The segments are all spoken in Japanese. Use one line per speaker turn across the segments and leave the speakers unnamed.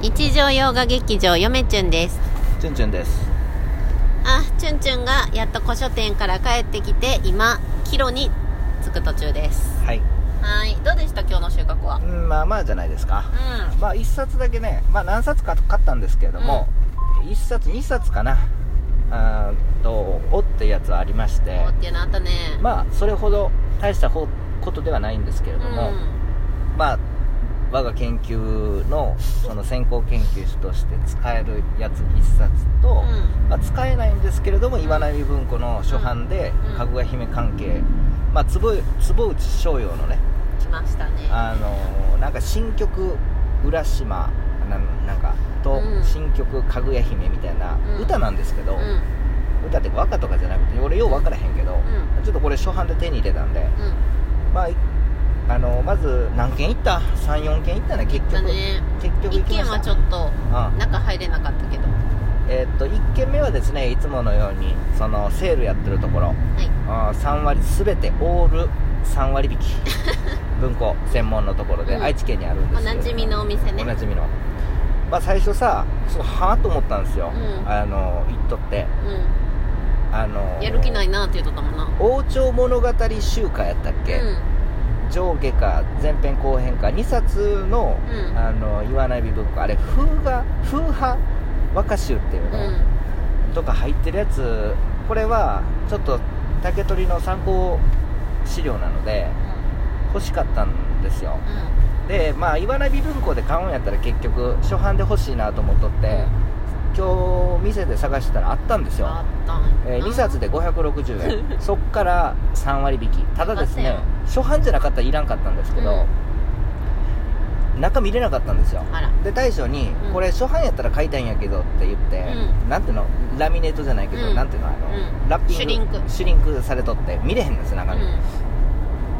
日常洋画劇場よめちゅんです。
チュンチュンです。
あチュンチュンがやっと古書店から帰ってきて今キロに着く途中です。
はい。
はい。どうでした今日の収穫は？
うんまあまあじゃないですか。
う
まあ一冊だけねまあ何冊か買ったんですけれども、一冊二冊かな。あーと「お」ってやつはありまして。
んおっていうのあったね。
まあそれほど大したほことではないんですけれども、まあ我が研究のその先行研究室として使えるやつ一冊と、
うん。
まあ、使えないんですけれども岩波文庫の初版で
うん。
かぐや姫関係、まあ、坪坪内逍遥のね
来ましたね。
あのーなんか新曲「浦島」なんなんかと
うん。
新曲「かぐや姫」みたいな
うん。
歌なんですけど、
うん。
歌って和歌とかじゃなくて俺よう分からへんけど、
う
ちょっとこれ初版で手に入れたんで、
うん。
まあいあのまず何軒行った？34軒行ったね。結局、
だね。
結局行
一軒はちょっと
うん
中入れなかったけど。は
えーっと1軒目はですねいつものようにそのセールやってるところ。
い。
あー3割全てオール3割引き。文庫専門のところで、
うん。
愛知県にあるんですけど
おなじみのお店ね。
おなじみの。まあ最初さそうはあと思ったんですよ、
うん。
あの行っとって。
う
あの
んやる気ないなって言うとったもんな。
王朝物語集会やったっけ、
うん
上下か前編後編か2冊の,、
うん。
あの岩波文庫。あれ風画風派和歌集っていう
う
の、
ん。
とか入ってるやつ。これはちょっと竹取の参考資料なので欲しかったんですよ。でまあ岩波文庫で買うんやったら結局初版で欲しいなと思っとって、今日店で探したらあったんですよ。え2冊で560円。そっから3割引き。ただですね初版じゃなかったらいらんかったんですけど、中見れなかったんですよ。で大将に、
うん。
これ初版やったら買いたいんやけどって言って、
うん。
なんていうの？ラミネートじゃないけど、
うん。
なんていうの？あの、
うん。
ラッピング
シュリンク。
シュリンクされとって見れへんんです中身、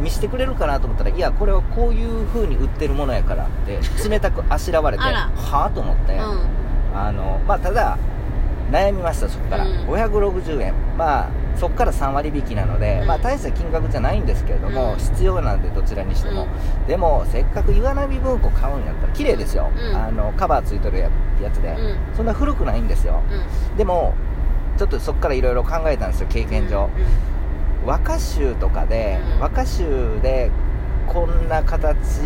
見してくれるかなと思ったらいやこれはこういう風に売ってるものやからって冷たくあしらわれてはあと思って、
うんうん
あのまあただ悩みましたそこから、
うん。
560円。まあそこから3割引きなので、
うん。
まあ大した金額じゃないんですけれども、
うん。
必要なんでどちらにしても、でもせっかく岩波文庫買うんやったら綺麗ですよ、
うん。
あのカバーついてるややつで、
うん。
そんな古くないんですよ。
うん。
でもちょっとそこからいろいろ考えたんですよ経験上、和歌集とかで、
うん。
和歌集でこんな形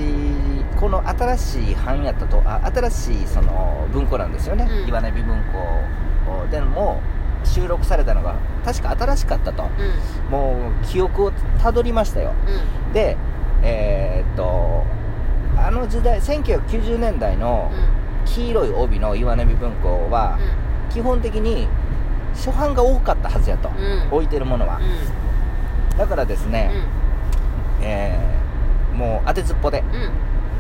この新しい版やったとあ新しいその文庫なんですよね、
うん。
岩波文庫でも収録されたのが確か新しかったと。
うん。
もう記憶をたどりましたよ。
うん。
でえーっとあの時代1990年代の黄色い帯の岩波文庫は基本的に初版が多かったはずやと、
うん。
置いてるものは、だからですね、えーもう当てずっぽで
うん。うん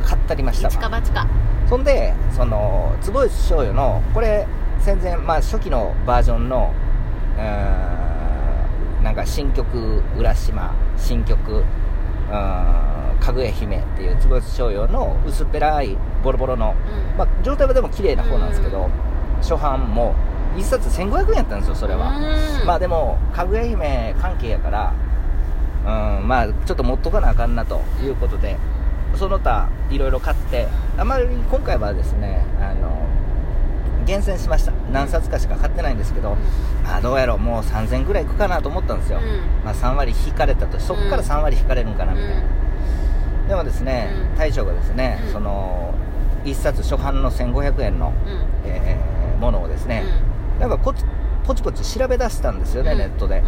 買ったりました
一か
わ
八か。
そんでその坪内醤油のこれ戦前まあ初期のバージョンのうーんなんか新曲「浦島」新曲うーん「かぐや姫」っていう坪内醤油の薄っぺらいボロボロの、
うん。
まあ、状態はでも綺麗な方なんですけど、初版も1冊1500円やったんですよそれは、
うん。
まあでもかぐや姫関係やからうんまあちょっと持っとかなあかんなということでその他いろいろ買ってあまり今回はですねあの厳選しました。何冊かしか買ってないんですけど、あどうやろうもう3000ぐらいいくかなと思ったんですよ、
うん。
まあ、3割引かれたとそこから3割引かれるんかなみたいな、でもですね、
うん。
大将がですね、
うん。
その1冊初版の1500円の、
うん。うん
えーものをですね、なん。かこつポチポチ調べ出したんですよね、
うん。
ネットで、
うん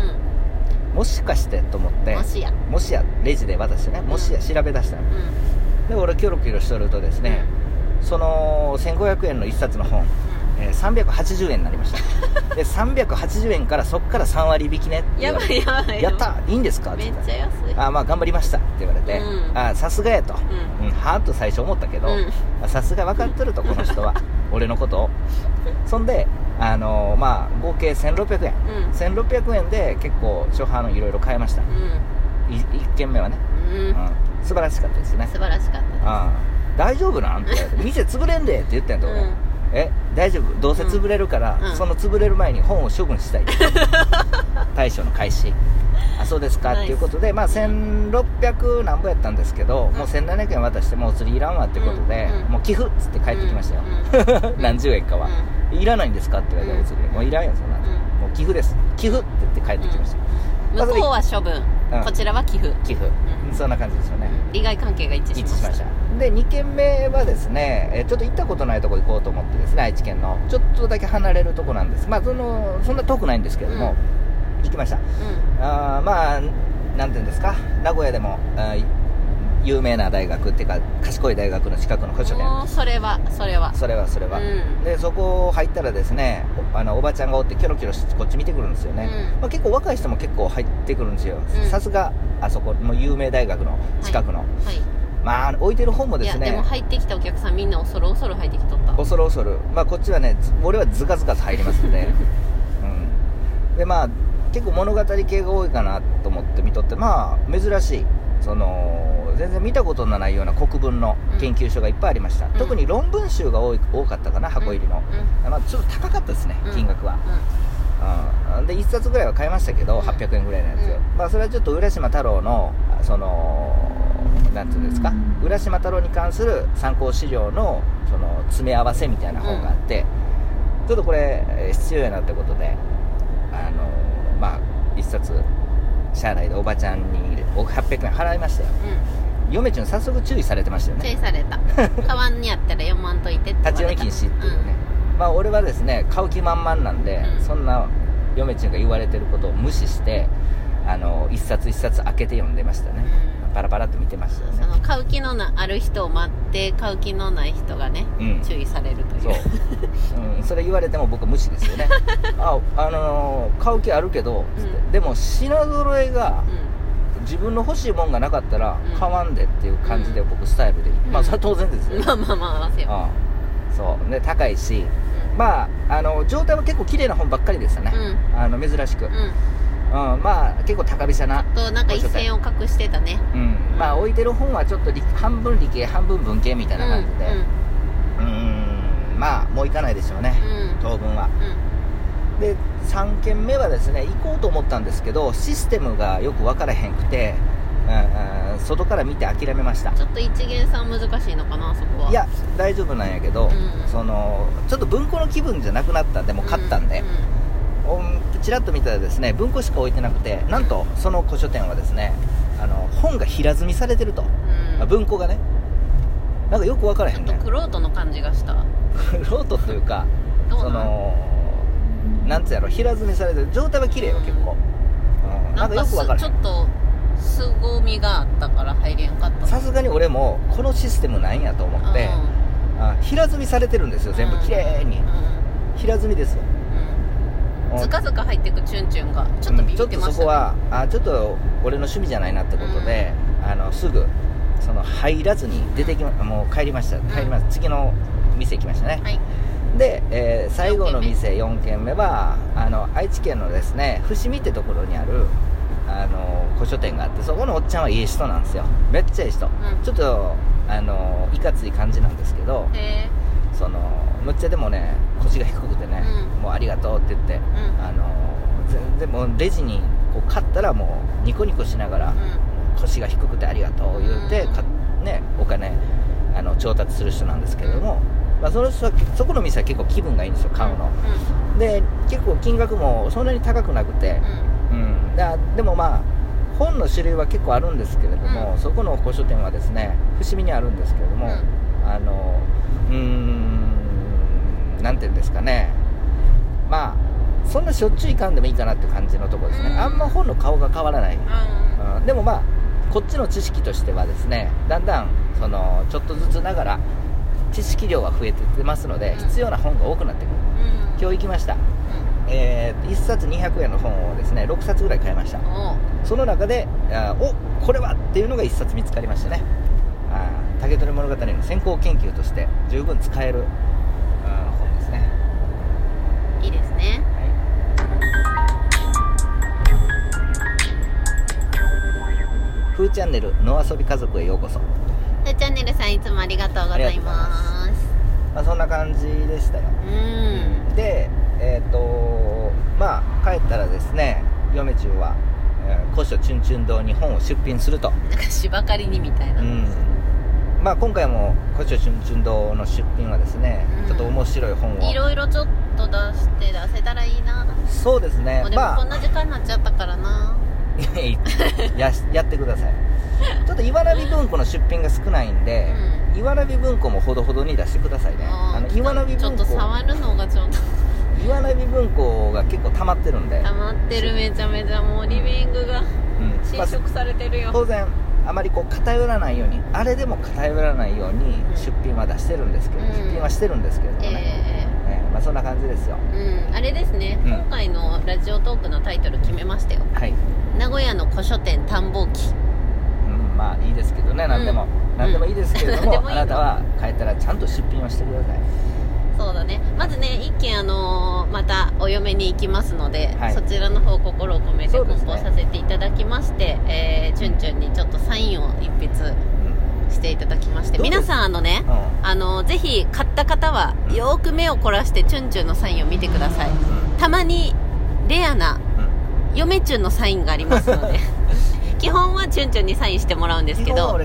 もしかしてと思って
もしや。
もしやレジで渡してねもしや調べ出したの、
うん。
で俺キョロキョロしとるとですね、その1500円の1冊の本、えー380円になりました。で380円からそっから3割引きね
やばいやばい
やったいいんですか？
めっちゃ安い。
あまあ頑張りましたって言われて、
うん。
あさすがやと、
うん。
うん、はーっと最初思ったけど
うん。
あさすが分かってるとこの人は 俺のことを。そんであのーまあ合計1600円。
うん。
1600円で結構初版のいろいろ買いました。
うん。
1軒目はね、
うん。
うん、素晴らしかったですね。
素晴らしかったです。
ああ大丈夫なん？って言われて。店潰れんでって言ってんと俺、
うん
え大丈夫？どうせ潰れるから、
うん。
その潰れる前に本を処分したい。大将の開始あそうですか？っていうことで、まあ、1600何ぼやったんですけど、もう1700円渡してもうお釣りいらんわってことで、
うん。うん。
もう寄付っつって帰ってきましたよ、何十円かは、いらないんですか？って言われて、
うん。
お釣りもういらんよそんな、
ん。
もう寄付です。寄付って言って帰ってきました、
向こうは処分、
うん
こちらは寄付。
寄付、
うん。
そんな感じですよね、
利害関係が一致しました。
一致しましたで2軒目はですねえーちょっと行ったことないとこ行こうと思ってですね愛知県のちょっとだけ離れるとこなんです。まあそのそんな遠くないんですけれども、行きました。あーまあなんていうんですか名古屋でも有名な大学っていうか賢い大学の近くの古書
うん、
店
それはそれは。
それはそれは、
うん。
でそこ入ったらですねおあのおばちゃんがおってキョロキョロしてこっち見てくるんですよね、
うん。
まあ、結構若い人も結構入ってくるんですよ。
うん。
さすがあそこもう有名大学の近くの、
はい
まあ置いてる本も
いや
ですね
でも入ってきたお客さんみんな恐る恐る入ってきとった。
恐る恐る。まあこっちはねず俺はズカズカと入りますんで、うん、でまあ結構物語系が多いかなと思って見とってまあ珍しい。その全然見たことのないような国文の研究所がいっぱいありました、
ん。
特に論文集が多い多かったかな箱入りの、
うん。
まあ、ちょっと高かったですね、
うん。
金額は、うん、で1冊ぐらいは買いましたけど、
うん。
800円ぐらいのやつ、
うん。
まあ、それはちょっと浦島太郎のそのなんていうんですか浦島太郎に関する参考資料のその詰め合わせみたいな本があって、ちょっとこれえー必要やなってことであのまあ1冊社内でおばちゃんにお800円払いましたよ。
うん。
嫁ちゃん早速注意されてましたよ
注
ね
意された。カバンにあったら読まんといてって
立ち読み禁止っていうね、まあ俺はですね買う気満々なんで、
うん。
そんな嫁ちゃんが言われてることを無視してあの一冊一冊開けて読んでましたね、パラパラっと見てましたよね。
その買う気のなある人を待って買う気のない人がね、
うん。
注意されるという。
そう、うん、それ言われても僕は無視ですよね。ああのー買う気あるけどつって、
うん。
でも品揃えが
う
自分の欲しいもんがなかったら
うん。
買わんでっていう感じで僕スタイルで、
うん。
まあそれは当然ですよ、
ん まあまあまあ合わせよ
ああそう。で高いし。
う
まああの状態は結構綺麗な本ばっかりでしたね、あの珍しく、
ん、うん、
うん、まあ結構高飛車な
となんか一線を隠してたね。
うん、まあ置いてる本はちょっと理半分理系半分文系みたいな感じで。うーんまあもう行かないでしょうね。
うん。うん
当分は。
うん。
で3軒目はですね行こうと思ったんですけどシステムがよく分からへんくて、うんうん、外から見て諦めました。
ちょっと一元さん難しいのかなそこは。い
や大丈夫なんやけど、
うん。
そのちょっと文庫の気分じゃなくなったんでもう買ったんで、おちらっと見たらですね文庫しか置いてなくてなんとその古書店はですねあの本が平積みされてると、
うん。
あ文庫がね。なんかよく分からへ
ちょっと
んね
クロートの感じがした。
ロートというかそのなんつうやろ平積みされてる。状態は綺麗よ結構、うん、なんかよく分からへん。
ちょっと凄みがあったから入れんかった
さすがに俺もこのシステムなんやと思って、あ平積みされてるんですよ全部。綺麗に、
うん。
平積みですよ。
うんずかずか入ってくチュンチュンがちょっとビビってましたね。
ちょっとそこはあちょっと俺の趣味じゃないなってことで、あのすぐその入らずに出てきま、もう帰りました。帰ります、次の店行きましたね、
はい。
で、えー最後の店4軒目。はあの愛知県のですね伏見ってところにあるあの古書店があってそこのおっちゃんはいい人なんですよ。めっちゃいい人、
ん。
ちょっとあのいかつい感じなんですけど
へえ
そのむっちゃでもね腰が低くてね、
うん。
もうありがとうって言って、
ん。
あの全然もうレジにこう買ったらもうニコニコしながら、
う
腰が低くてありがとう言って、
うん。
かね、お金あの調達する人なんですけれども、まあ、その人はそこの店は結構気分がいいんですよ買うの、で結構金額もそんなに高くなくて、うん。だでもまあ本の種類は結構あるんですけれども、
うん。
そこの古書店はですね伏見にあるんですけれども、
うん。
あのうーんなんていうんですかね。まあそんなしょっちゅう行かんでもいいかなって感じのところですね、
うん。
あんま本の顔が変わらない、
うん。
うん。でもまあこっちの知識としてはですねだんだんそのちょっとずつながら知識量は増えてってますので、
うん。
必要な本が多くなってくる。
うん。
今日行きました、えー1冊200円の本をですね6冊ぐらい買いました。その中であおこれはっていうのが1冊見つかりましてね。竹取物語の先行研究として十分使える、はい、フーチャンネル野遊び家族へようこそ、
でチャンネルさんいつもありがとうございます。
まあ、そんな感じでしたよ。
うん。
でえっ、とまあ帰ったらですね嫁中は、えー古書チュンチュン堂に本を出品すると。
なんか芝刈りにみたいな、
うん。まあ今回も古書チュンチュン堂の出品はですね、
うん。
ちょっと面白い本を。
いろいろちょっと出して出せたらいいな。
そうですね。
でも
まあ。
こんな時間になっちゃったからな、
ややってください。ちょっと岩波文庫の出品が少ないんで、岩波文庫もほどほどに出してくださいね。
あ
の岩波
ちょっ
文庫
と触るのがちょっと
岩波文庫が結構溜まってるんで、
溜まってるめちゃめちゃもうリビングが。
うん。
食されてるよ、
当然あまりこう偏らないようにあれでも偏らないように
うん
出品は出してるんですけど、
うん。
出品はしてるんですけれどもね、
え
え。ーまあ、そんな感じですよ。
えうん。あれですね、
うん。
今回のラジオトークのタイトル決めましたよ。
はい、
名古屋の古書店探訪記。
うん、まあいいですけどね。何でも、
うん
何でもいいですけれども、
でもいい。の
あなたは帰ったらちゃんと出品をしてください。
そうだね。まずね一件あのーまたお嫁に行きますので、
はい。
そちらの方心を込めて梱包させていただきまして、えー、チュンチュンにちょっとサインを一筆
うん
していただきまして皆さんあのね
うん。
あのぜひ買った方は
うん
よーく目を凝らしてチュンチュンのサインを見てください。たまにレアな
うん。
嫁チュンのサインがありますので 基本はチュンチュンにサインしてもらうんですけど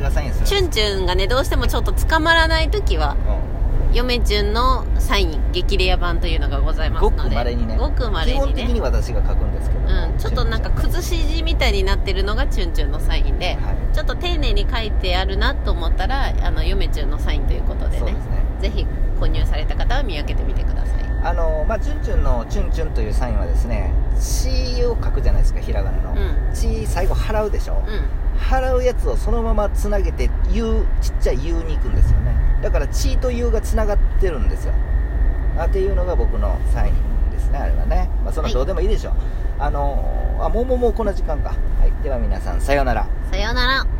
チュンチュンがねどうしてもちょっと捕まらない時は
う
嫁チュンのサイン激レア版というのがございますので。
ごく稀にね。
ごく
ん基本
稀にね。
的に私が書くんですけども
うん、ちょっとなんか崩し字みたいになってるのがチュンチュンのサインで、
はい。
ちょっと丁寧に書いてあるなと思ったらあの嫁チュンのサインということでね。
ね。
ぜひ購入された方は見分けてみてください。
あのまあチュンチュンのチュンチュンというサインはですね「ち」を書くじゃないですかひらがなの。
うん「
ち」最後払うでしょ、
う
払うやつをそのままつなげて「U」ちっちゃい「U」に行くんですよね。だから「血」と「U」がつながってるんですよ。あっていうのが僕のサインですねあれはね。まあそのどうでもいいでしょう、あのあもうもうもうこんな時間か。はい。では皆さんさようなら。
さようなら。